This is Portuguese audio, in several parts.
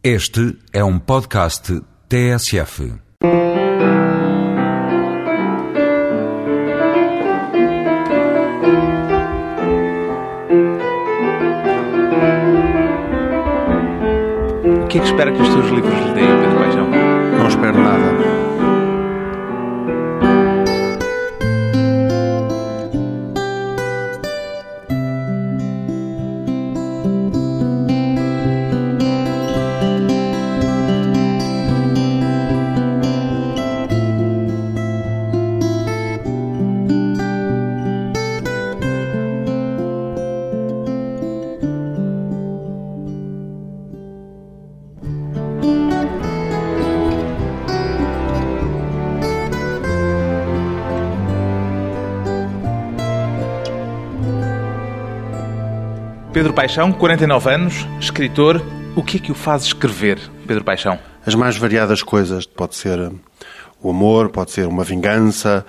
Este é um podcast TSF. O que é que espera que os seus livros lhe deem, Pedro Paixão? Não espero nada. Paixão, 49 anos, escritor. O que é que o faz escrever, Pedro Paixão? As mais variadas coisas. Pode ser uh, o amor, pode ser uma vingança,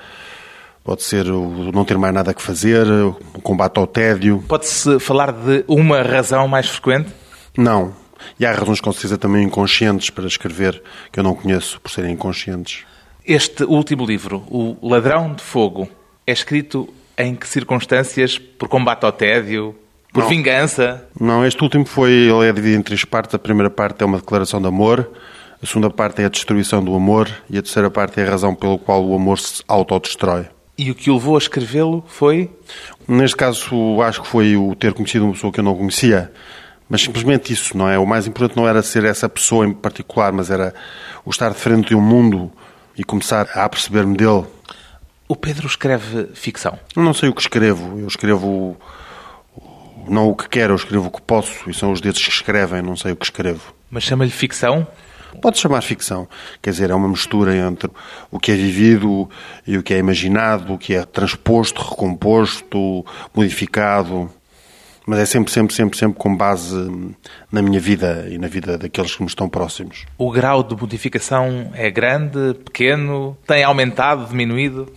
pode ser o não ter mais nada que fazer, o combate ao tédio. Pode-se falar de uma razão mais frequente? Não. E há razões com certeza também inconscientes para escrever que eu não conheço por serem inconscientes. Este último livro, O Ladrão de Fogo, é escrito em que circunstâncias? Por combate ao tédio? Por Não. vingança? Não, este último foi, ele é dividido em três partes. A primeira parte é uma declaração de amor, a segunda parte é a destruição do amor e a terceira parte é a razão pela qual o amor se autodestrói. E o que o levou a escrevê-lo foi Neste caso, acho que foi o ter conhecido uma pessoa que eu não conhecia, mas simplesmente isso, não é? O mais importante não era ser essa pessoa em particular, mas era o estar de frente de um mundo e começar a aperceber-me dele. o Pedro escreve ficção. Eu não sei o que escrevo, eu escrevo não o que quero, eu escrevo o que posso, e são os dedos que escrevem, não sei o que escrevo. Mas chama-lhe ficção? Pode chamar ficção, quer dizer, é uma mistura entre o que é vivido e o que é imaginado, o que é transposto, recomposto, modificado. Mas é sempre, sempre, sempre, sempre com base na minha vida e na vida daqueles que me estão próximos. O grau de modificação é grande, pequeno? Tem aumentado, diminuído?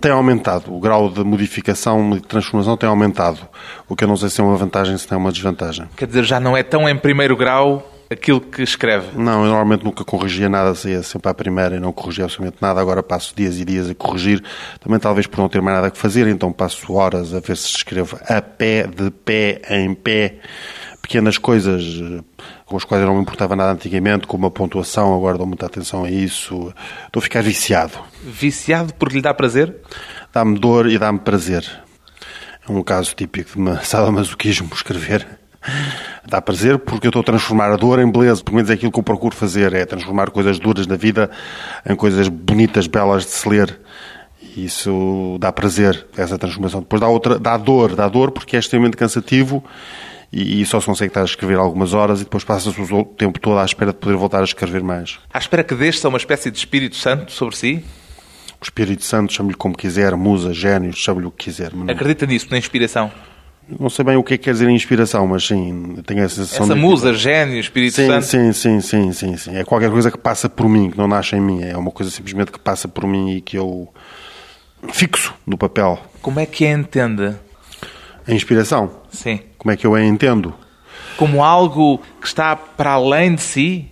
Tem aumentado, o grau de modificação e de transformação tem aumentado. O que eu não sei se é uma vantagem, se não é uma desvantagem. Quer dizer, já não é tão em primeiro grau aquilo que escreve. Não, eu normalmente nunca corrigia nada, saía sempre à primeira e não corrigia absolutamente nada. Agora passo dias e dias a corrigir, também talvez por não ter mais nada que fazer, então passo horas a ver se escrevo a pé, de pé, em pé. Pequenas coisas eh, com as quais eu não me importava nada antigamente, como a pontuação, agora dou muita atenção a isso. Estou a ficar viciado. Viciado porque lhe dá prazer? Dá-me dor e dá-me prazer. É um caso típico de ma- sadomasoquismo escrever. Dá prazer porque eu estou a transformar a dor em beleza. Pelo menos é aquilo que eu procuro fazer, é transformar coisas duras da vida em coisas bonitas, belas de se ler. Isso dá prazer, essa transformação. Depois dá outra, dá dor, dá dor porque é extremamente cansativo e, e só se consegue estar a escrever algumas horas e depois passa-se o tempo todo à espera de poder voltar a escrever mais. À espera que desça uma espécie de Espírito Santo sobre si? O Espírito Santo, chame-lhe como quiser, musa, gênio, chame-lhe o que quiser. não- Acredita nisso, na inspiração? Não sei bem o que é que quer dizer inspiração, mas sim, tenho a sensação Essa de... musa, gênio, Espírito Sim, Santo? sim, sim, sim, sim, sim. É qualquer coisa que passa por mim, que não nasce em mim. É uma coisa simplesmente que passa por mim e que eu fixo no papel. Como é que a entende? A inspiração. Sim. Como é que eu a entendo? Como algo que está para além de si?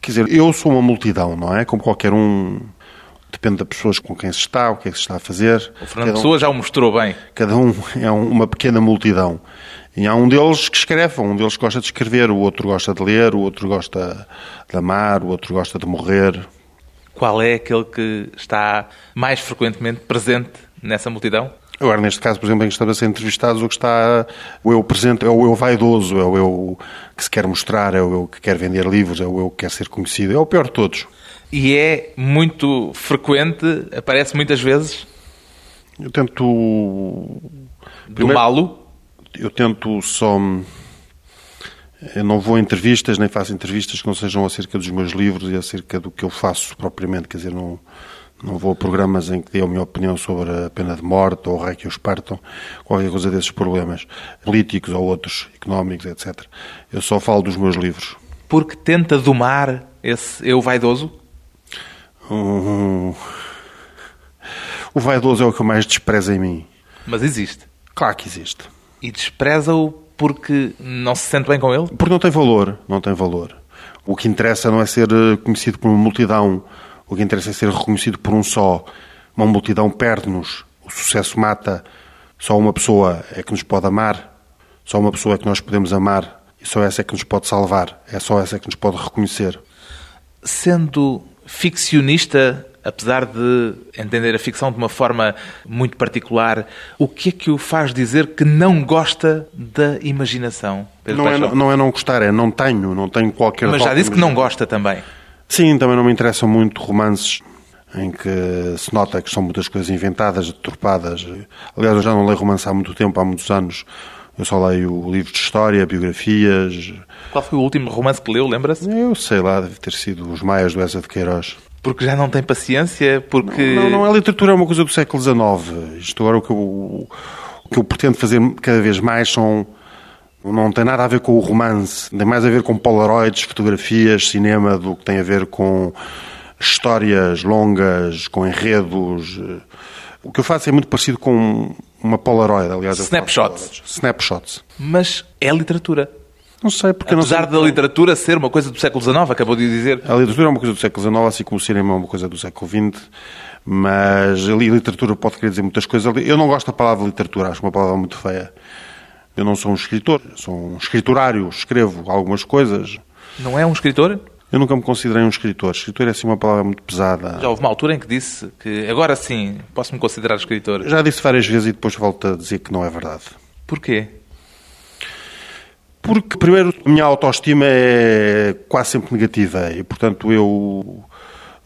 Quer dizer, eu sou uma multidão, não é? Como qualquer um... Depende das pessoas com quem se está, o que é que se está a fazer. O Fernando um- Pessoa já o mostrou bem. Cada um é um- uma pequena multidão. E há um deles que escreve, um deles gosta de escrever, o outro gosta de ler, o outro gosta de amar, o outro gosta de morrer. Qual é aquele que está mais frequentemente presente nessa multidão? Agora, neste caso, por exemplo, em que estamos a ser entrevistados, o que está o eu presente é o eu vaidoso, é o eu que se quer mostrar, é o eu que quer vender livros, é o eu que quer ser conhecido, é o pior de todos. E é muito frequente, aparece muitas vezes, Eu tento. do Primeiro- malo. Eu tento só. Eu não vou a entrevistas, nem faço entrevistas que não sejam acerca dos meus livros e acerca do que eu faço propriamente. Quer dizer, não, não vou a programas em que dê a minha opinião sobre a pena de morte ou o rei que os partam, qualquer coisa desses problemas, políticos ou outros, económicos, etc. Eu só falo dos meus livros. Porque tenta domar esse eu vaidoso? Hum, O vaidoso é o que eu mais desprezo em mim. Mas existe. Claro que existe. E despreza-o porque não se sente bem com ele? Porque não tem valor, não tem valor. O que interessa não é ser eh, conhecido por uma multidão, o que interessa é ser reconhecido por um só. Uma multidão perde-nos, o sucesso mata. Só uma pessoa é que nos pode amar, só uma pessoa é que nós podemos amar e só essa é que nos pode salvar, é só essa é que nos pode reconhecer. Sendo ficcionista, apesar de entender a ficção de uma forma muito particular, o que é que o faz dizer que não gosta da imaginação? Não é, não é, não gostar, é não tenho, não tenho qualquer... Mas já disse que não gosta também. Sim, também não me interessam muito romances em que se nota que são muitas coisas inventadas, deturpadas. Aliás, eu já não leio romance há muito tempo, há muitos anos. Eu só leio livros de história, biografias. Qual foi o último romance que leu, lembra-se? Eu sei lá, deve ter sido Os Maias do Eza de Queiroz. Porque já não tem paciência? Porque... Não, não, não, a literatura é uma coisa do século XIX. Isto agora o que eu, o que eu pretendo fazer cada vez mais são... Não tem nada a ver com o romance, tem mais a ver com polaroids, fotografias, cinema, do que tem a ver com histórias longas, com enredos. O que eu faço é muito parecido com uma Polaroid, aliás. Snapshots. Snapshots. Mas é literatura. Não sei, porque Apesar não sei... da literatura ser uma coisa do século XIX, acabou de dizer. A literatura é uma coisa do século XIX, assim como o cinema é uma coisa do século XX, mas a literatura pode querer dizer muitas coisas. Eu não gosto da palavra literatura, acho uma palavra muito feia. Eu não sou um escritor, sou um escriturário, escrevo algumas coisas. Não é um escritor? Eu nunca me considerei um escritor. Escritor é assim uma palavra muito pesada. Já houve uma altura em que disse que agora sim posso-me considerar escritor. Já disse várias vezes e depois volto a dizer que não é verdade. Porquê? Porque, primeiro, a minha autoestima é quase sempre negativa e, portanto, eu,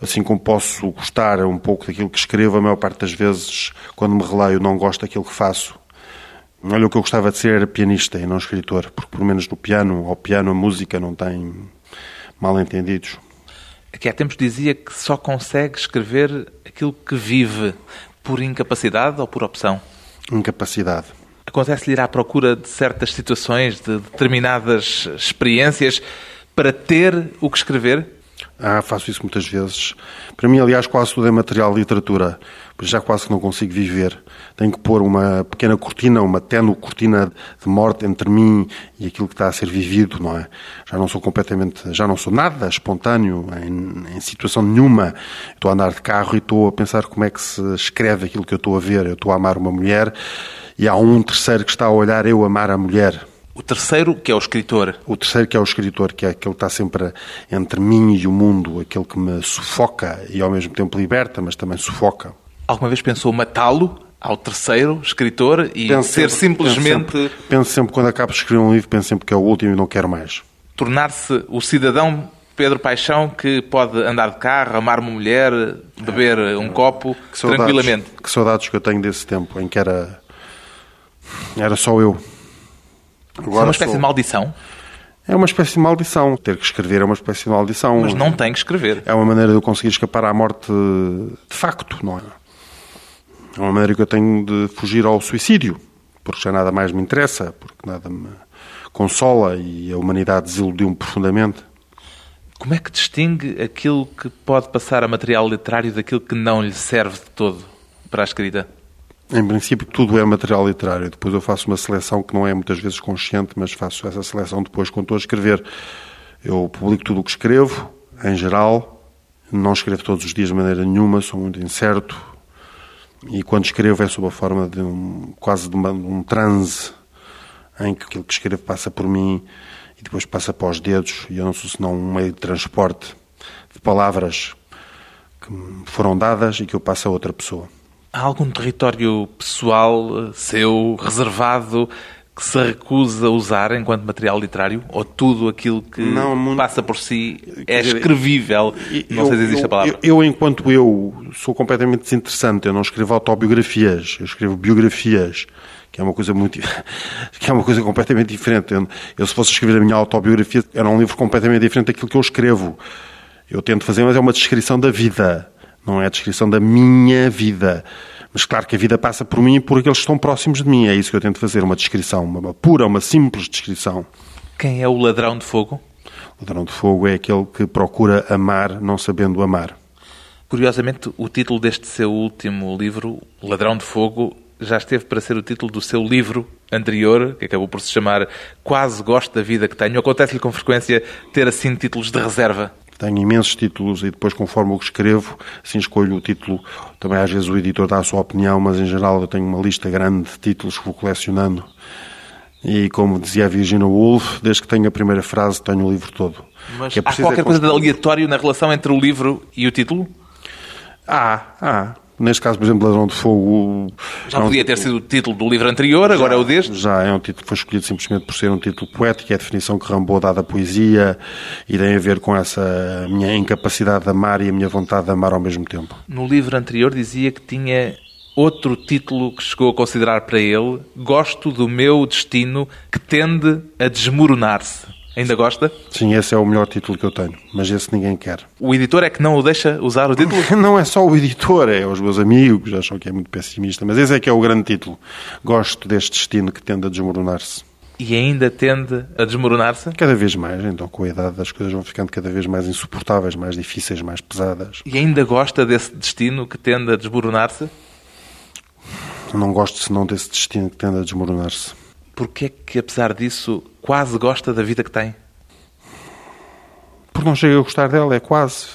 assim como posso gostar um pouco daquilo que escrevo, a maior parte das vezes, quando me releio, não gosto daquilo que faço. Olha, o que eu gostava de ser era pianista e não escritor, porque, pelo menos no piano, ao piano, a música não tem mal entendidos. Aqui há tempos dizia que só consegue escrever aquilo que vive por incapacidade ou por opção? Incapacidade. Acontece-lhe ir à procura de certas situações, de determinadas experiências, para ter o que escrever? Ah, faço isso muitas vezes. Para mim, aliás, quase tudo é material de literatura, já quase que não consigo viver. Tenho que pôr uma pequena cortina, uma tenue cortina de morte entre mim e aquilo que está a ser vivido, não é? Já não sou completamente, já não sou nada espontâneo em, em situação nenhuma. Estou a andar de carro e estou a pensar como é que se escreve aquilo que eu estou a ver. Eu estou a amar uma mulher e há um terceiro que está a olhar eu amar a mulher. O terceiro, que é o escritor. O terceiro, que é o escritor, que é aquele que está sempre entre mim e o mundo, aquele que me sufoca e ao mesmo tempo liberta, mas também sufoca. Alguma vez pensou matá-lo ao terceiro escritor e penso ser sempre, simplesmente. Penso sempre, penso sempre, quando acabo de escrever um livro, penso sempre que é o último e não quero mais. Tornar-se o cidadão Pedro Paixão que pode andar de carro, amar uma mulher, beber é, um copo que saudades, tranquilamente. Que saudades que eu tenho desse tempo em que era. Era só eu. Agora Isso é uma espécie sou... de maldição? É uma espécie de maldição. Ter que escrever é uma espécie de maldição. Mas não tem que escrever. É uma maneira de eu conseguir escapar à morte de facto, não é? É uma maneira que eu tenho de fugir ao suicídio, porque já nada mais me interessa, porque nada me consola e a humanidade desiludiu-me profundamente. Como é que distingue aquilo que pode passar a material literário daquilo que não lhe serve de todo para a escrita? Em princípio, tudo é material literário. Depois eu faço uma seleção que não é muitas vezes consciente, mas faço essa seleção depois quando estou a escrever. Eu publico tudo o que escrevo, em geral. Não escrevo todos os dias de maneira nenhuma, sou muito incerto. E quando escrevo é sob a forma de um, quase de, uma, de um transe em que aquilo que escrevo passa por mim e depois passa para os dedos e eu não sou senão um meio de transporte de palavras que me foram dadas e que eu passo a outra pessoa. Há algum território pessoal eh, seu, reservado, que se recusa a usar enquanto material literário? Ou tudo aquilo que não, muito... passa por si é escrevível? Não eu, sei se existe eu, a palavra. Eu, eu, enquanto eu, sou completamente desinteressante. Eu não escrevo autobiografias, eu escrevo biografias que é uma coisa muito que é uma coisa completamente diferente. Eu, eu, se fosse escrever a minha autobiografia, era um livro completamente diferente daquilo que eu escrevo. Eu tento fazer, mas é uma descrição da vida não é a descrição da minha vida. Mas claro que a vida passa por mim e por aqueles que estão próximos de mim. É isso que eu tento fazer, uma descrição, uma pura, uma simples descrição. Quem é o ladrão de fogo? O ladrão de fogo é aquele que procura amar não sabendo amar. Curiosamente, o título deste seu último livro, Ladrão de Fogo, já esteve para ser o título do seu livro anterior, que acabou por se chamar Quase Gosto da Vida que Tenho. Acontece-lhe com frequência ter assim títulos de reserva? Tenho imensos títulos e depois, conforme o que escrevo, assim escolho o título. Também às vezes o editor dá a sua opinião, mas em geral eu tenho uma lista grande de títulos que vou colecionando. E como dizia a Virginia Woolf, desde que tenho a primeira frase, tenho o livro todo. Mas é há qualquer é coisa de aleatório na relação entre o livro e o título? Há, há. Neste caso, por exemplo, Ladrão de Fogo. Já é um podia ter sido o título do livro anterior, agora é o deste? Já é um título que foi escolhido simplesmente por ser um título poético, é a definição que Rambo dá da poesia e tem a ver com essa minha incapacidade de amar e a minha vontade de amar ao mesmo tempo. No livro anterior dizia que tinha outro título que chegou a considerar para ele: Gosto do meu destino que tende a desmoronar-se. Ainda gosta? Sim, esse é o melhor título que eu tenho, mas esse ninguém quer. O editor é que não o deixa usar o título? Não é só o editor, é os meus amigos, acham que é muito pessimista, mas esse é que é o grande título. Gosto deste destino que tende a desmoronar-se. E ainda tende a desmoronar-se? Cada vez mais, então com a idade as coisas vão ficando cada vez mais insuportáveis, mais difíceis, mais pesadas. E ainda gosta desse destino que tende a desmoronar-se? Não gosto senão desse destino que tende a desmoronar-se. Porquê é que, apesar disso, quase gosta da vida que tem? Porque não chega a gostar dela, é quase.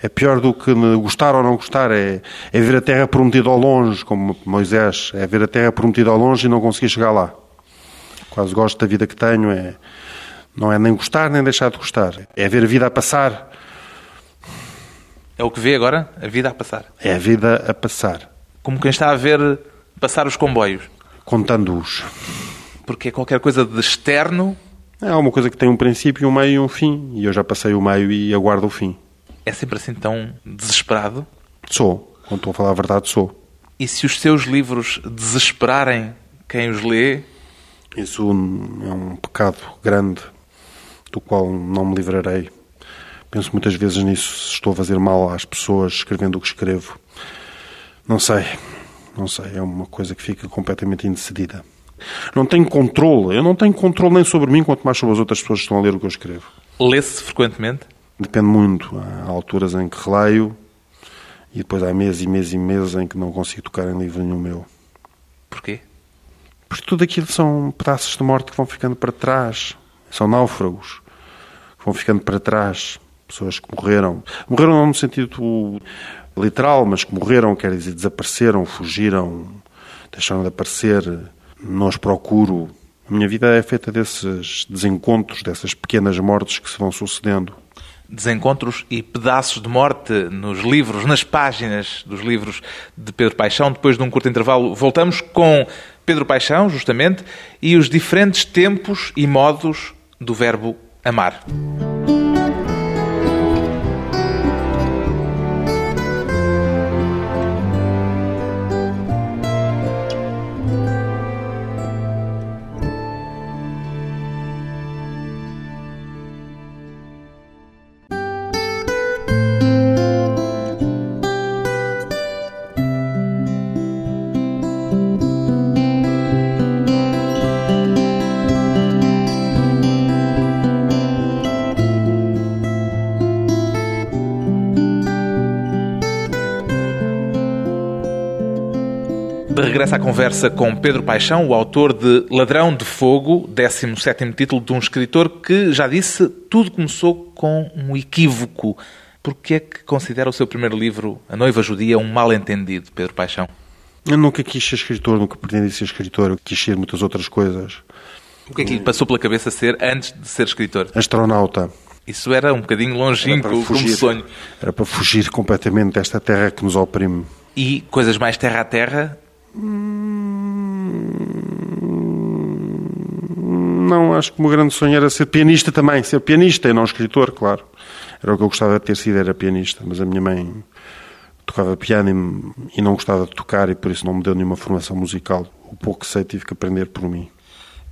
É pior do que gostar ou não gostar, é, é ver a terra prometida ao longe, como Moisés, é ver a terra prometida ao longe e não conseguir chegar lá. Quase gosto da vida que tenho, é, não é nem gostar nem deixar de gostar, é ver a vida a passar. É o que vê agora? A vida a passar? É a vida a passar. Como quem está a ver passar os comboios? Contando-os porque é qualquer coisa de externo. É uma coisa que tem um princípio, um meio e um fim. E eu já passei o meio e aguardo o fim. É sempre assim tão desesperado? Sou. Quando estou a falar a verdade, sou. E se os seus livros desesperarem quem os lê? Isso é um pecado grande do qual não me livrarei. Penso muitas vezes nisso, se estou a fazer mal às pessoas escrevendo o que escrevo. Não sei, não sei, é uma coisa que fica completamente indecidida. Não tenho controle. Eu não tenho controle nem sobre mim, quanto mais sobre as outras pessoas que estão a ler o que eu escrevo. Lê-se frequentemente? Depende muito. Há alturas em que releio e depois há meses e meses e meses em que não consigo tocar em livro nenhum meu. Porquê? Porque tudo aquilo são pedaços de morte que vão ficando para trás. São náufragos que vão ficando para trás. Pessoas que morreram. Morreram não no sentido literal, mas que morreram, quer dizer, desapareceram, fugiram, deixaram de aparecer os procuro. A minha vida é feita desses desencontros, dessas pequenas mortes que se vão sucedendo. Desencontros e pedaços de morte nos livros, nas páginas dos livros de Pedro Paixão. Depois de um curto intervalo, voltamos com Pedro Paixão, justamente, e os diferentes tempos e modos do verbo amar. Regressa à conversa com Pedro Paixão, o autor de Ladrão de Fogo, 17º título de um escritor que, já disse, tudo começou com um equívoco. Por que é que considera o seu primeiro livro, A Noiva Judia, um mal-entendido, Pedro Paixão? Eu nunca quis ser escritor, nunca pretendi ser escritor, eu quis ser muitas outras coisas. O que é que lhe passou pela cabeça ser antes de ser escritor? Astronauta. Isso era um bocadinho longínquo como sonho. Era para fugir completamente desta terra que nos oprime. E coisas mais terra a terra? Não, acho que o meu grande sonho era ser pianista também, ser pianista e não escritor, claro. Era o que eu gostava de ter sido, era pianista, mas a minha mãe tocava piano e, não gostava de tocar e por isso não me deu nenhuma formação musical. O pouco que sei tive que aprender por mim.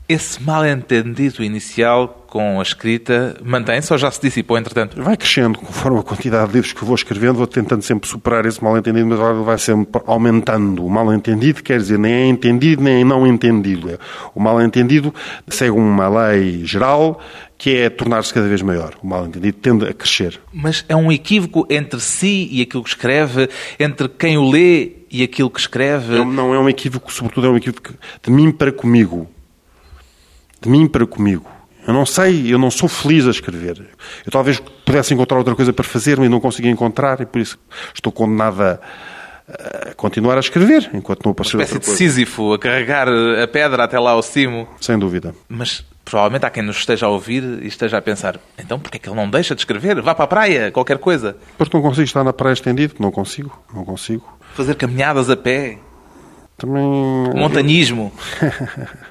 Esse mal-entendido inicial com a escrita mantém-se ou já se dissipou, entretanto? Vai crescendo conforme a quantidade de livros que vou escrevendo, vou tentando sempre superar esse mal-entendido, mas vai sempre aumentando. O mal-entendido quer dizer nem é entendido nem é não entendido. O mal-entendido segue uma lei geral que é tornar-se cada vez maior. O mal-entendido tende a crescer. Mas é um equívoco entre si e aquilo que escreve, entre quem o lê E aquilo que escreve... Não, não é um equívoco, sobretudo é um equívoco de mim para comigo. De mim para comigo. Eu não sei, eu não sou feliz a escrever. Eu talvez pudesse encontrar outra coisa para fazer, mas não consegui encontrar e por isso estou condenada a continuar a escrever enquanto não aparecer Uma espécie de Sísifo, a carregar a pedra até lá ao cimo. Sem dúvida. Mas provavelmente há quem nos esteja a ouvir e esteja a pensar então porquê é que ele não deixa de escrever? Vá para a praia, qualquer coisa. Porque não consigo estar na praia estendido, não consigo, não consigo. Fazer caminhadas a pé. Também... Montanismo.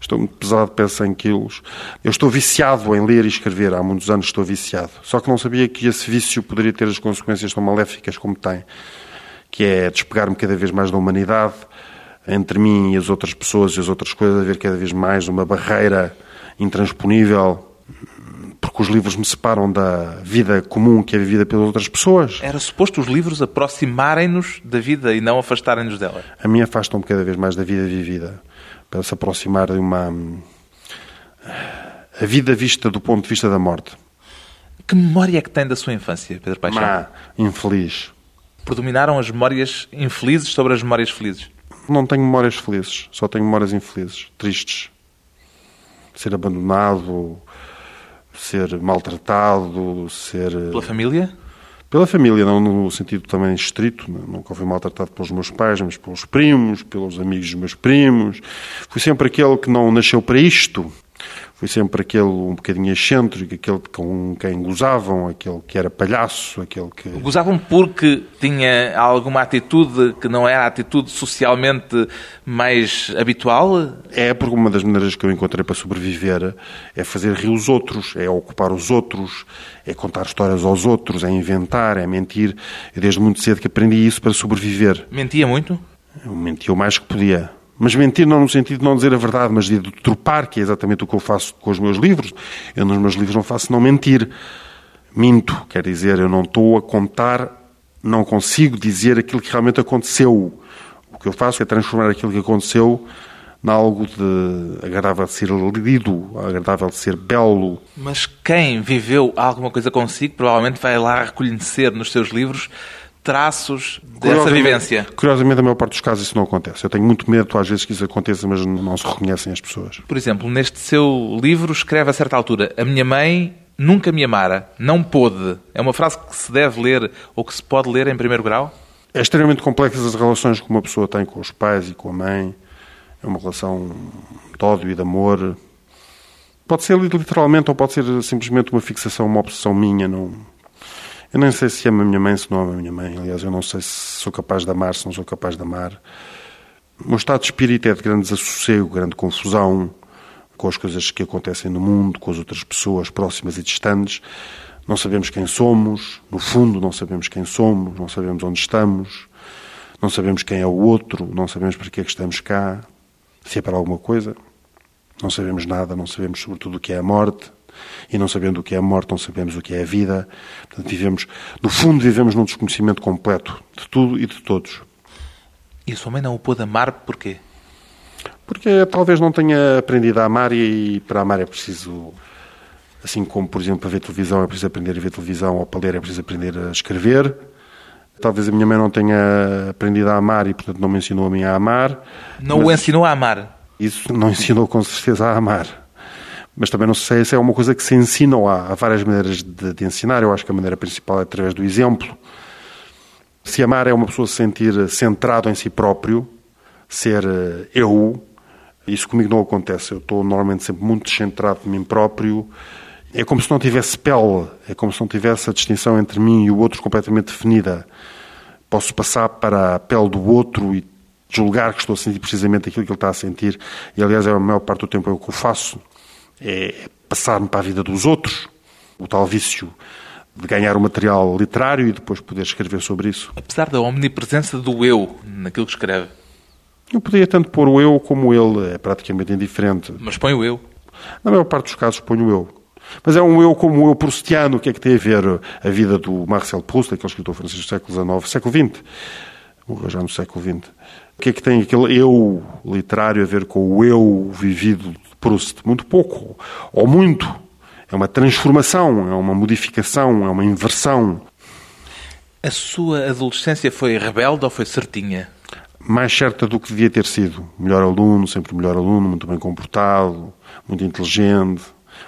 estou muito pesado, peso 100 quilos. Eu estou viciado em ler e escrever. Há muitos anos estou viciado. Só que não sabia que esse vício poderia ter as consequências tão maléficas como tem. Que é despegar-me cada vez mais da humanidade, entre mim e as outras pessoas e as outras coisas, haver cada vez mais uma barreira intransponível porque os livros me separam da vida comum que é vivida pelas outras pessoas. Era suposto os livros aproximarem-nos da vida e não afastarem-nos dela? A mim afastam-me cada vez mais da vida vivida, para se aproximar de uma. a vida vista do ponto de vista da morte. Que memória é que tem da sua infância, Pedro Paixão? Má, infeliz. Predominaram as memórias infelizes sobre as memórias felizes? Não tenho memórias felizes, só tenho memórias infelizes, tristes. Ser abandonado, ser maltratado, ser. Pela família? Pela família, não no sentido também estrito. Nunca fui maltratado pelos meus pais, mas pelos primos, pelos amigos dos meus primos. Fui sempre aquele que não nasceu para isto. Fui sempre aquele um bocadinho excêntrico, aquele com quem gozavam, aquele que era palhaço, aquele que... Gozavam porque tinha alguma atitude que não era a atitude socialmente mais habitual? É, porque uma das maneiras que eu encontrei para sobreviver é fazer rir os outros, é ocupar os outros, é contar histórias aos outros, é inventar, é mentir. Eu desde muito cedo que aprendi isso para sobreviver. Mentia muito? Eu mentia o mais que podia. Mas mentir não no sentido de não dizer a verdade, mas de tropar, que é exatamente o que eu faço com os meus livros. Eu nos meus livros não faço não mentir. Minto, quer dizer, eu não estou a contar, não consigo dizer aquilo que realmente aconteceu. O que eu faço é transformar aquilo que aconteceu em algo de agradável de ser lido, agradável de ser belo. Mas quem viveu alguma coisa consigo provavelmente vai lá reconhecer nos seus livros traços dessa vivência. Curiosamente, na maior parte dos casos isso não acontece. Eu tenho muito medo, às vezes, que isso aconteça, mas não se reconhecem as pessoas. Por exemplo, neste seu livro escreve a certa altura a minha mãe nunca me amara, não pôde. É uma frase que se deve ler ou que se pode ler em primeiro grau? É extremamente complexas as relações que uma pessoa tem com os pais e com a mãe. É uma relação de ódio e de amor. Pode ser literalmente ou pode ser simplesmente uma fixação, uma obsessão minha. Não, eu nem sei se amo a minha mãe, se não amo a minha mãe. Aliás, eu não sei se sou capaz de amar, se não sou capaz de amar. O meu estado de espírito é de grande desassossego, grande confusão com as coisas que acontecem no mundo, com as outras pessoas próximas e distantes. Não sabemos quem somos, no fundo, não sabemos quem somos, não sabemos onde estamos, não sabemos quem é o outro, não sabemos para que é que estamos cá, se é para alguma coisa. Não sabemos nada, não sabemos sobretudo o que é a morte. E não sabendo o que é a morte, não sabemos o que é a vida. Portanto, vivemos, no fundo, vivemos num desconhecimento completo de tudo e de todos. E a sua mãe não o pôde amar porquê? Porque talvez não tenha aprendido a amar e para amar é preciso, assim como, por exemplo, para ver televisão é preciso aprender a ver televisão ou para ler é preciso aprender a escrever. Talvez a minha mãe não tenha aprendido a amar e, portanto, não me ensinou a mim a amar. Não o ensinou a amar? Isso não ensinou com certeza a amar mas também não sei se é uma coisa que se ensina ou há, há várias maneiras de, de, ensinar. Eu acho que a maneira principal é através do exemplo. Se amar é uma pessoa se sentir centrado em si próprio, ser eh, eu, isso comigo não acontece. Eu estou normalmente sempre muito descentrado de mim próprio. É como se não tivesse pele, é como se não tivesse a distinção entre mim e o outro completamente definida. Posso passar para a pele do outro e julgar que estou a sentir precisamente aquilo que ele está a sentir. E aliás, é a maior parte do tempo é o que eu faço é passar-me para a vida dos outros, o tal vício de ganhar o material literário e depois poder escrever sobre isso. Apesar da omnipresença do eu naquilo que escreve. Eu poderia tanto pôr o eu como ele, é praticamente indiferente. Mas põe o eu. Na maior parte dos casos ponho o eu. Mas é um eu como o eu proustiano, o que é que tem a ver a vida do Marcel Proust, aquele escritor francês do século XIX, século XX, morreu já no século XX. O que é que tem aquele eu literário a ver com o eu vivido Proust? Muito pouco, ou muito. É uma transformação, é uma modificação, é uma inversão. A sua adolescência foi rebelde ou foi certinha? mais certa do que devia ter sido. Melhor aluno, sempre melhor aluno, muito bem comportado, muito inteligente,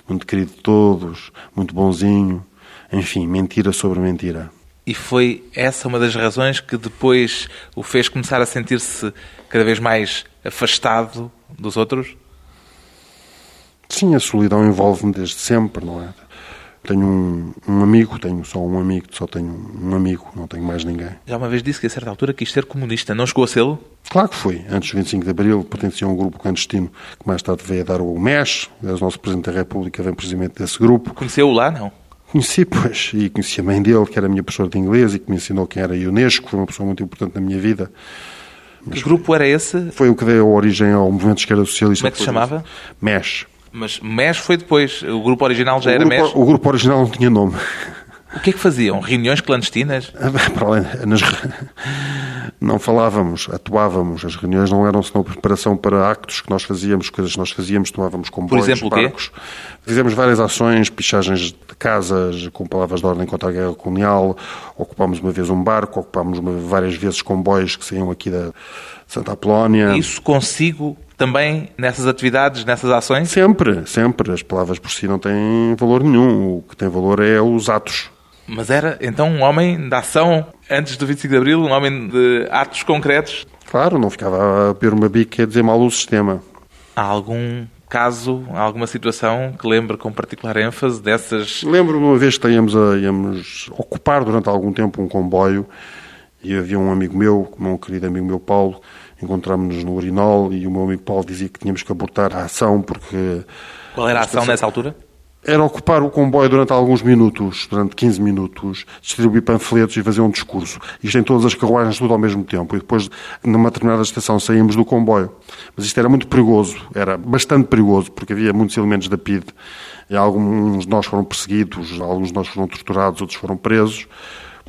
muito querido de todos, muito bonzinho. Enfim, mentira sobre mentira. E foi essa uma das razões que depois o fez começar a sentir-se cada vez mais afastado dos outros? Sim, a solidão envolve-me desde sempre, não é? Tenho um, um, amigo, tenho só um amigo, só tenho um amigo, não tenho mais ninguém. Já uma vez disse que a certa altura quis ser comunista, não chegou a sê-lo? Claro que fui. Antes do 25 de Abril pertencia a um grupo clandestino que mais tarde veio a dar o MES. O nosso Presidente da República vem presidente desse grupo. Conheceu-o lá, não? Conheci, pois, e conheci a mãe dele, que era a minha professora de inglês e que me ensinou quem era a Unesco, foi uma pessoa muito importante na minha vida. Mas que grupo era esse? Foi o que deu origem ao movimento de esquerda socialista. Como é que se chamava? MES. Mas MES foi depois. O grupo original já o era grupo, MES? O grupo original não tinha nome. O que é que faziam? Reuniões clandestinas? Para além, nas, não falávamos, atuávamos. As reuniões não eram senão preparação para actos que nós fazíamos, coisas que nós fazíamos, tomávamos comboios, Por exemplo, barcos. Fizemos várias ações, pichagens de casas com palavras de ordem contra a guerra colonial, ocupámos uma vez um barco, ocupámos várias vezes comboios que saíam aqui da Santa Apolónia. Isso consigo também nessas atividades, nessas ações? Sempre, sempre. As palavras por si não têm valor nenhum. O que tem valor é os atos. Mas era então um homem de ação antes do 25 de Abril, um homem de atos concretos? Claro, não ficava a beber uma bica e a dizer mal o sistema. Há algum caso, alguma situação que lembre com particular ênfase dessas... Lembro-me uma vez que íamos, a, íamos ocupar durante algum tempo um comboio e havia um amigo meu, um querido amigo meu, Paulo, encontrámos-nos no urinol e o meu amigo Paulo dizia que tínhamos que abortar a ação porque... Qual era a ação nessa altura? Era ocupar o comboio durante alguns minutos, durante 15 minutos, distribuir panfletos e fazer um discurso. Isto em todas as carruagens, tudo ao mesmo tempo. E depois, numa determinada estação, saímos do comboio. Mas isto era muito perigoso, era bastante perigoso, porque havia muitos elementos da PIDE. E alguns de nós foram perseguidos, alguns de nós foram torturados, outros foram presos,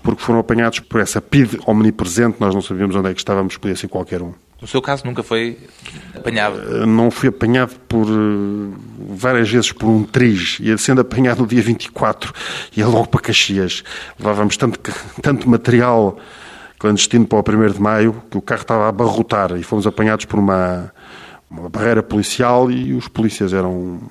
porque foram apanhados por essa PIDE omnipresente, nós não sabíamos onde é que estávamos, podia ser qualquer um. No seu caso nunca foi apanhado? Não fui apanhado por várias vezes por um triz, ia sendo apanhado no dia 24, ia logo para Caxias. Levávamos tanto, tanto material clandestino para o 1 de maio que o carro estava a abarrotar e fomos apanhados por uma, uma barreira policial e os polícias eram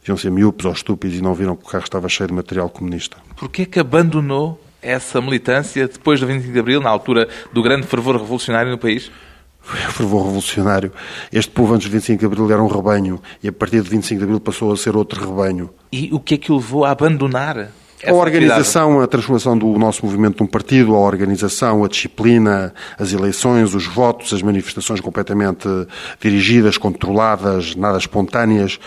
deviam ser miúpes ou estúpidos e não viram que o carro estava cheio de material comunista. Porquê que abandonou essa militância depois do 25 de Abril, na altura do grande fervor revolucionário no país? Fervor revolucionário. Este povo antes do 25 de Abril era um rebanho e a partir do 25 de Abril passou a ser outro rebanho. E o que é que o levou a abandonar? a organização, atividade? a transformação do nosso movimento num partido, a organização, a disciplina, as eleições, os votos, as manifestações completamente dirigidas, controladas, nada espontâneas.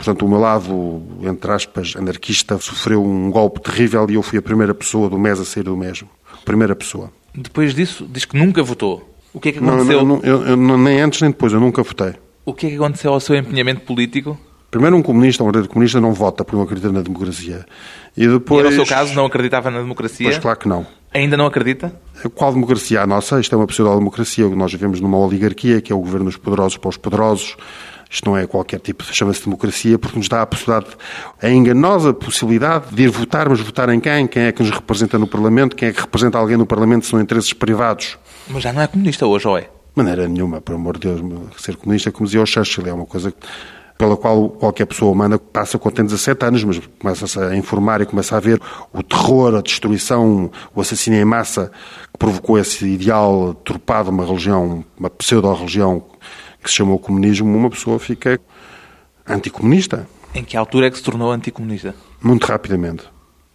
Portanto, o meu lado, entre aspas, anarquista, sofreu um golpe terrível e eu fui a primeira pessoa do mês a sair do mesmo. Primeira pessoa. Depois disso, diz que nunca votou. O que é que aconteceu? Não, não, eu, eu, nem antes nem depois, eu nunca votei. O que é que aconteceu ao seu empenhamento político? Primeiro, um comunista, um verdadeiro comunista, não vota porque não acredita na democracia. E depois... E no seu caso, não acreditava na democracia? Pois claro que não. Ainda não acredita? Qual democracia? A nossa? Isto é uma pseudo-democracia. Nós vivemos numa oligarquia, que é o governo dos poderosos para os poderosos. Isto não é qualquer tipo, chama-se democracia, porque nos dá a possibilidade, a enganosa possibilidade de ir votar, mas votar em quem? Quem é que nos representa no Parlamento? Quem é que representa alguém no Parlamento são interesses privados? Mas já não é comunista hoje, ou é? De maneira nenhuma, por amor de Deus. Ser comunista, como dizia o Churchill, é uma coisa pela qual qualquer pessoa humana passa quando tem 17 anos, mas começa-se a informar e começa a ver o terror, a destruição, o assassínio em massa que provocou esse ideal turpado, uma religião, uma pseudo-religião que se chamou comunismo, uma pessoa fica anticomunista. Em que altura é que se tornou anticomunista? Muito rapidamente.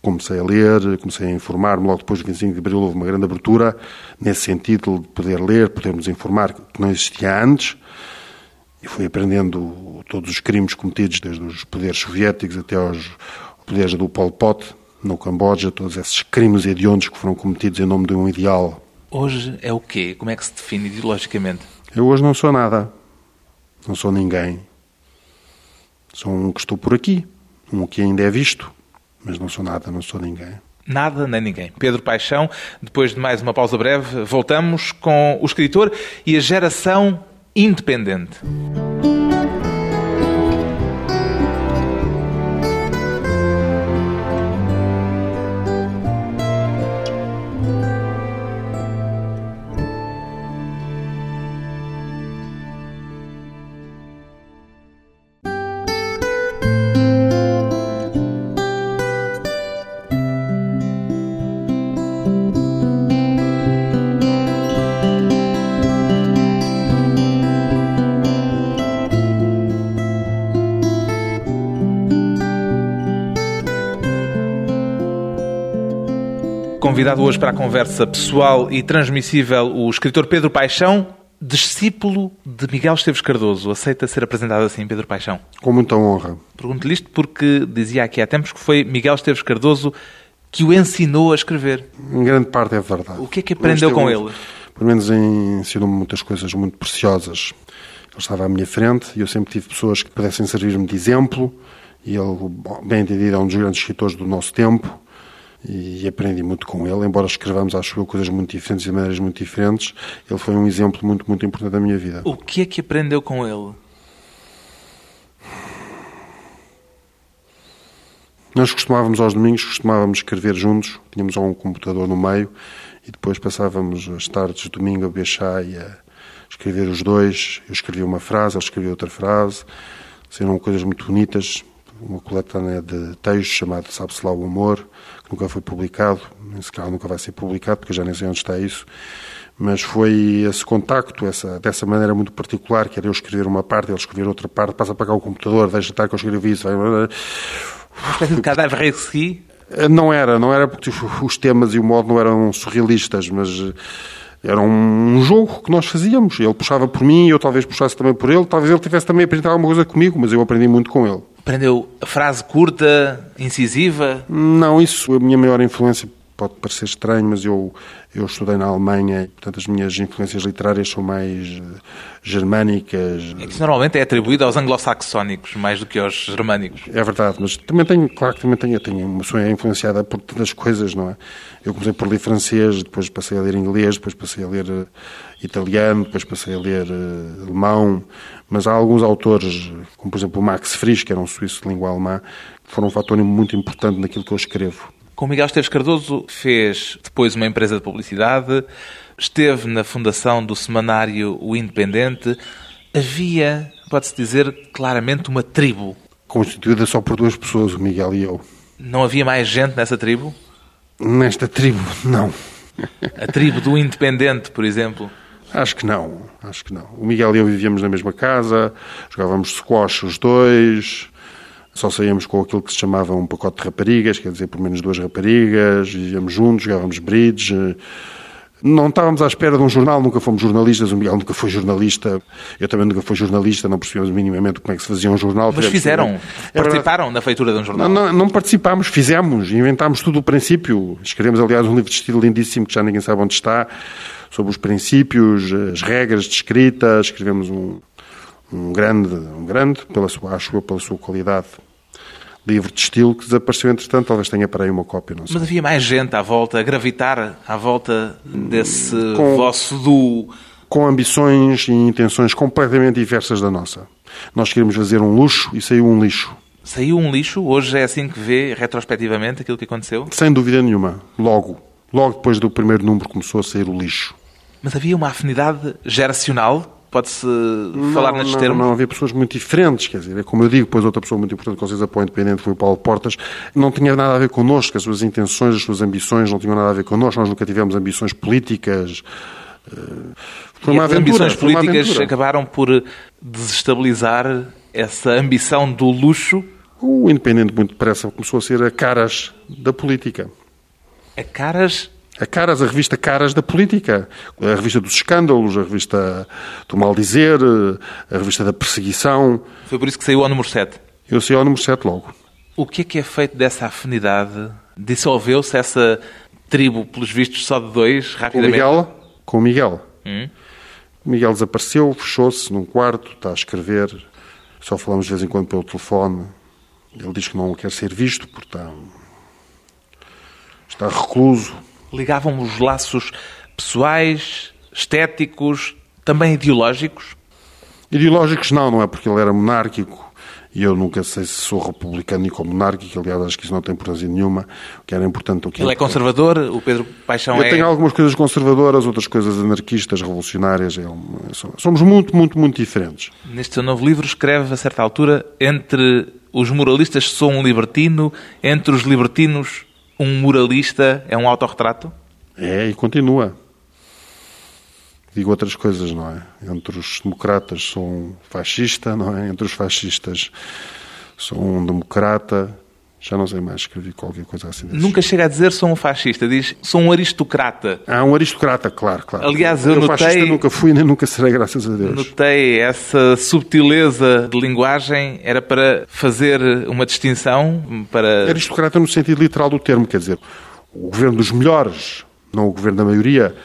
Comecei a ler, comecei a informar-me, logo depois do 25 de Abril houve uma grande abertura, nesse sentido de poder ler, podermos informar, que não existia antes, e fui aprendendo todos os crimes cometidos, desde os poderes soviéticos até aos poderes do Pol Pot, no Camboja, todos esses crimes hediondos que foram cometidos em nome de um ideal. Hoje é o quê? Como é que se define ideologicamente? Eu hoje não sou nada. Não sou ninguém. Sou um que estou por aqui. Um que ainda é visto. Mas não sou nada, não sou ninguém. Nada nem ninguém. Pedro Paixão, depois de mais uma pausa breve, voltamos com o escritor e a geração independente. Convidado hoje para a conversa pessoal e transmissível o escritor Pedro Paixão, discípulo de Miguel Esteves Cardoso. Aceita ser apresentado assim, Pedro Paixão? Com muita honra. Pergunto-lhe isto porque dizia aqui há tempos que foi Miguel Esteves Cardoso que o ensinou a escrever. Em grande parte é verdade. O que é que aprendeu com ele? Pelo menos ensinou-me muitas coisas muito preciosas. Ele estava à minha frente e eu sempre tive pessoas que pudessem servir-me de exemplo. E ele, bem entendido, é um dos grandes escritores do nosso tempo e aprendi muito com ele, embora escrevamos, acho eu, coisas muito diferentes e de maneiras muito diferentes, ele foi um exemplo muito, muito importante da minha vida. O que é que aprendeu com ele? Nós costumávamos aos domingos, costumávamos escrever juntos, tínhamos um computador no meio e depois passávamos as tardes de domingo a beber chá e a escrever os dois. Eu escrevia uma frase, ele escrevia outra frase. Seriam coisas muito bonitas, uma coletânea de textos chamado Sabe-se lá o Amor, que nunca foi publicado, nem sequer nunca vai ser publicado, porque já nem sei onde está isso. Mas foi esse contacto, essa, dessa maneira muito particular, que era eu escrever uma parte, ele escrever outra parte, passa para cá o computador, deixa estar que eu escrevi isso. Espécie de cadáver Não era, não era porque os temas e o modo não eram surrealistas, mas era um jogo que nós fazíamos. Ele puxava por mim, eu talvez puxasse também por ele, talvez ele tivesse também aprendido alguma coisa comigo, mas eu aprendi muito com ele. Aprendeu a frase curta, incisiva? Não, isso, a minha maior influência pode parecer estranho, mas eu, eu estudei na Alemanha, portanto as minhas influências literárias são mais eh, germânicas. É que isso normalmente é atribuído aos anglo-saxónicos, mais do que aos germânicos. É verdade, mas também tenho, claro que também tenho, tenho uma pessoa influenciada por tantas coisas, não é? Eu comecei por ler francês, depois passei a ler inglês, depois passei a ler uh, italiano, depois passei a ler uh, alemão, mas há alguns autores, como por exemplo o Max Frisch, que era um suíço de língua alemã, que foram um fator muito importante naquilo que eu escrevo. Com Miguel Esteves Cardoso fez depois uma empresa de publicidade, esteve na fundação do semanário O Independente. Havia, pode-se dizer, claramente uma tribo. Constituída só por duas pessoas, o Miguel e eu. Não havia mais gente nessa tribo? Nesta tribo, não. A tribo do Independente, por exemplo? Acho que não, acho que não. O Miguel e eu vivíamos na mesma casa, jogávamos squash os dois, só saíamos com aquilo que se chamava um pacote de raparigas, quer dizer, por menos duas raparigas, vivíamos juntos, jogávamos bridge. Não estávamos à espera de um jornal, nunca fomos jornalistas, o Miguel nunca foi jornalista, eu também nunca fui jornalista, não percebemos minimamente como é que se fazia um jornal. Mas fizeram, participaram na feitura de um jornal? Não, não, não participámos, fizemos, inventámos tudo o princípio. Escrevemos, aliás, um livro de estilo lindíssimo que já ninguém sabe onde está, sobre os princípios, as regras de escrita, escrevemos um, um grande, um grande, pela sua, acho eu, pela sua qualidade, livro de estilo que desapareceu entretanto, talvez tenha para aí uma cópia, não sei. Mas havia mais gente à volta, a gravitar à volta desse com, vosso duo. Com ambições e intenções completamente diversas da nossa. Nós queríamos fazer um luxo e saiu um lixo. Saiu um lixo? Hoje é assim que vê retrospectivamente aquilo que aconteceu? Sem dúvida nenhuma. Logo. Logo depois do primeiro número começou a sair o lixo. Mas havia uma afinidade geracional Pode-se falar nestes não, termos? Não, havia pessoas muito diferentes, quer dizer, como eu digo, depois outra pessoa muito importante certeza para o Independente foi o Paulo Portas, não tinha nada a ver connosco, as suas intenções, as suas ambições não tinham nada a ver connosco, nós nunca tivemos ambições políticas. Eh, foi uma aventura, ambições políticas acabaram por desestabilizar essa ambição do luxo? O Independente, muito depressa, começou a ser a caras da política. A caras a Caras, a revista Caras da Política, a revista dos escândalos, a revista do mal dizer, a revista da perseguição. Foi por isso que saiu ao número 7? Eu saí ao número 7 logo. O que é que é feito dessa afinidade? Dissolveu-se essa tribo, pelos vistos, só de dois, rapidamente? Com o Miguel? Com o Miguel. Hum? O Miguel desapareceu, fechou-se num quarto, está a escrever, só falamos de vez em quando pelo telefone. Ele diz que não quer ser visto, portanto está recluso ligavam os laços pessoais, estéticos, também ideológicos? Ideológicos não, não é porque ele era monárquico e eu nunca sei se sou republicano ou monárquico, aliás acho que isso não tem importância nenhuma, o que era importante... O que ele é conservador, o Pedro Paixão eu é... Eu tenho algumas coisas conservadoras, outras coisas anarquistas, revolucionárias, é somos muito, muito, muito diferentes. Neste seu novo livro escreve, a certa altura, entre os moralistas sou um libertino, entre os libertinos um moralista é um autorretrato? É, e continua. Digo outras coisas, não é? Entre os democratas sou um fascista, não é? Entre os fascistas sou um democrata. Já não sei mais, escrevi qualquer coisa assim. Nunca chega a dizer sou um fascista, diz sou um aristocrata. Ah, um aristocrata, claro, claro. Aliás, eu, eu notei... fascista nunca fui nem nunca serei, graças a Deus. Notei essa subtileza de linguagem, era para fazer uma distinção, para... Aristocrata no sentido literal do termo, quer dizer, o governo dos melhores, não o governo da maioria,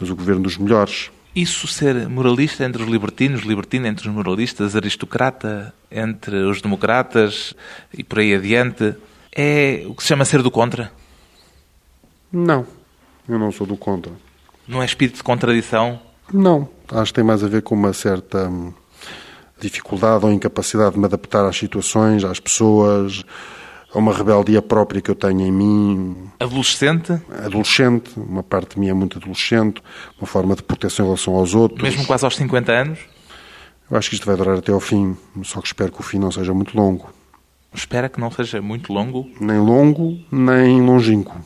mas o governo dos melhores. Isso ser moralista entre os libertinos, libertino entre os moralistas, aristocrata entre os democratas e por aí adiante, é o que se chama ser do contra? Não, eu não sou do contra. Não é espírito de contradição? Não, acho que tem mais a ver com uma certa hum, dificuldade ou incapacidade de me adaptar às situações, às pessoas, a uma rebeldia própria que eu tenho em mim. Adolescente? Adolescente, uma parte de mim é muito adolescente, uma forma de proteção em relação aos outros. Mesmo quase aos 50 anos? Eu acho que isto vai durar até ao fim, só que espero que o fim não seja muito longo. Espera que não seja muito longo? Nem longo, nem longínquo.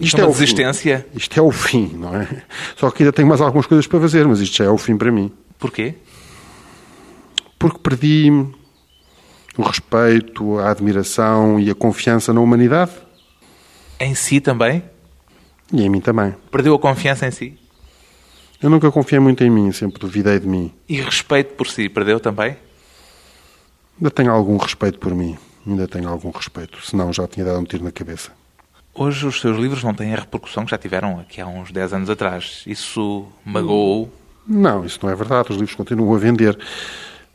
Isto é, é o desistência? Fim. Isto é o fim, não é? Só que ainda tenho mais algumas coisas para fazer, mas isto já é o fim para mim. Porquê? Porque perdi o respeito, a admiração e a confiança na humanidade. Em si também? E em mim também. Perdeu a confiança em si? Eu nunca confiei muito em mim, sempre duvidei de mim. E respeito por si, perdeu também? Ainda tenho algum respeito por mim. Ainda tenho algum respeito. Senão já tinha dado um tiro na cabeça. Hoje os seus livros não têm a repercussão que já tiveram aqui há uns 10 anos atrás. Isso magoou? Não, isso não é verdade. Os livros continuam a vender.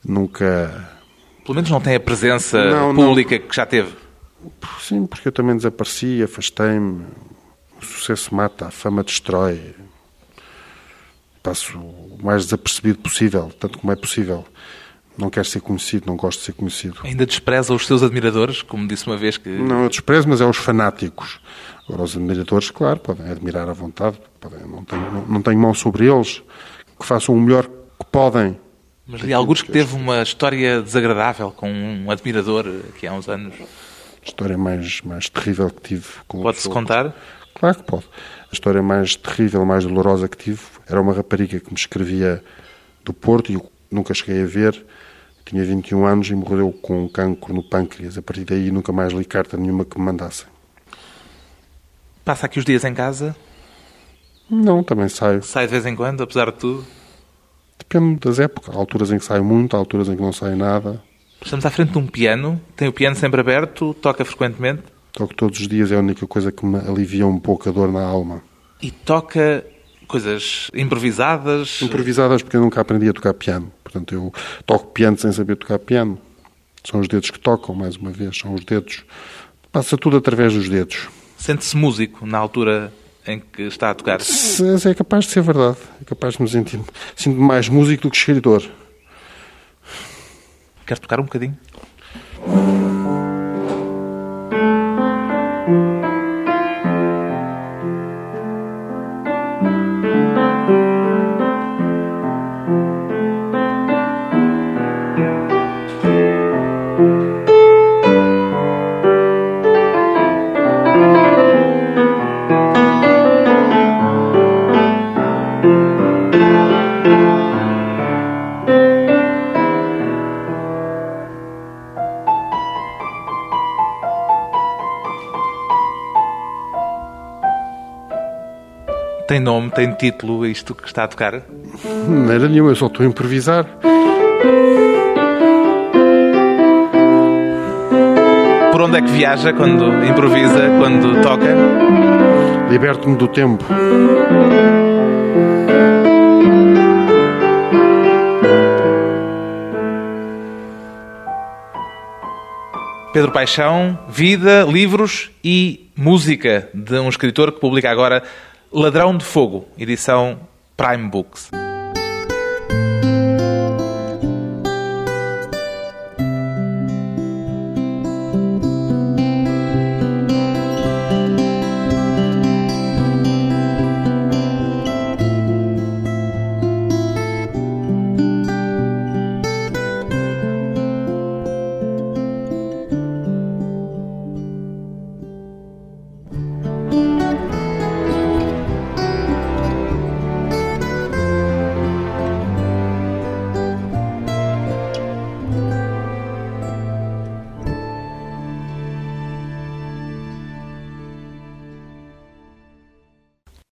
Nunca pelo menos não tem a presença não, pública não. que já teve. Sim, porque eu também desapareci, afastei-me. O sucesso mata, a fama destrói. Passo o mais desapercebido possível, tanto como é possível. Não quero ser conhecido, não gosto de ser conhecido. Ainda despreza os seus admiradores, como disse uma vez que. Não, eu desprezo, mas é os fanáticos. Agora, os admiradores, claro, podem admirar à vontade, podem, não, tenho, não, não tenho mão sobre eles, que façam o melhor que podem mas li alguns que teve uma história desagradável com um admirador que há uns anos. A história mais, mais terrível que tive com Pode-se contar? Claro que pode. A história mais terrível, mais dolorosa que tive era uma rapariga que me escrevia do Porto e eu nunca cheguei a ver. Tinha 21 anos e morreu com um cancro no pâncreas. A partir daí nunca mais li carta nenhuma que me mandassem. Passa aqui os dias em casa? Não, também saio. Sai de vez em quando, apesar de tudo? Depende das épocas. Há alturas em que sai muito, há alturas em que não sai nada. Estamos à frente de um piano. Tem o piano sempre aberto? Toca frequentemente? Toco todos os dias. É a única coisa que me alivia um pouco a dor na alma. E toca coisas improvisadas? Improvisadas porque eu nunca aprendi a tocar piano. Portanto, eu toco piano sem saber tocar piano. São os dedos que tocam, mais uma vez. São os dedos. Passa tudo através dos dedos. Sente-se músico na altura em que está a tocar. É capaz de ser verdade. É capaz de me sentir. Sinto mais músico do que escritor. Quer tocar um bocadinho? Nome, tem título, isto que está a tocar? Não era nenhum, eu só estou a improvisar. Por onde é que viaja quando improvisa, quando toca? Liberto-me do tempo. Pedro Paixão, vida, livros e música de um escritor que publica agora Ladrão de Fogo, edição Prime Books.